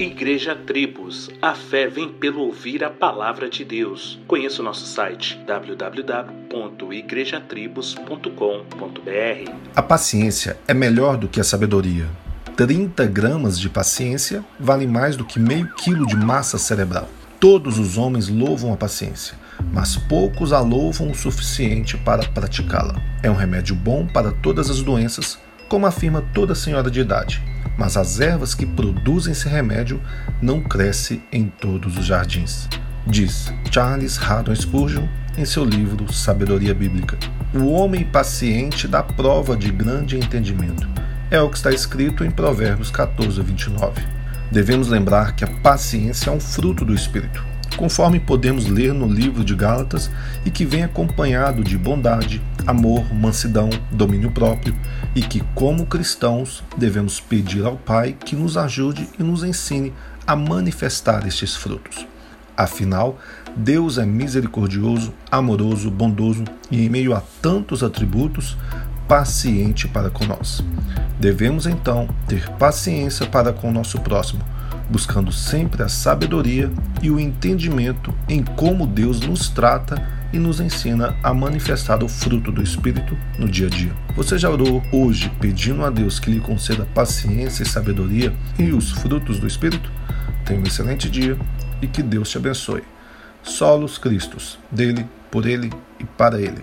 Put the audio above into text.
Igreja Tribos. A fé vem pelo ouvir a palavra de Deus. Conheça o nosso site www.igrejatribos.com.br. A paciência é melhor do que a sabedoria. 30 gramas de paciência valem mais do que meio quilo de massa cerebral. Todos os homens louvam a paciência, mas poucos a louvam o suficiente para praticá-la. É um remédio bom para todas as doenças, como afirma toda senhora de idade mas as ervas que produzem esse remédio não crescem em todos os jardins. Diz Charles Haddon Spurgeon em seu livro Sabedoria Bíblica. O homem paciente dá prova de grande entendimento. É o que está escrito em Provérbios 14, 29. Devemos lembrar que a paciência é um fruto do Espírito conforme podemos ler no livro de Gálatas, e que vem acompanhado de bondade, amor, mansidão, domínio próprio, e que, como cristãos, devemos pedir ao Pai que nos ajude e nos ensine a manifestar estes frutos. Afinal, Deus é misericordioso, amoroso, bondoso e, em meio a tantos atributos, paciente para nós. Devemos então ter paciência para com o nosso próximo buscando sempre a sabedoria e o entendimento em como Deus nos trata e nos ensina a manifestar o fruto do Espírito no dia a dia. Você já orou hoje pedindo a Deus que lhe conceda paciência e sabedoria e os frutos do Espírito? Tenha um excelente dia e que Deus te abençoe. Solos Cristos, dele, por ele e para ele.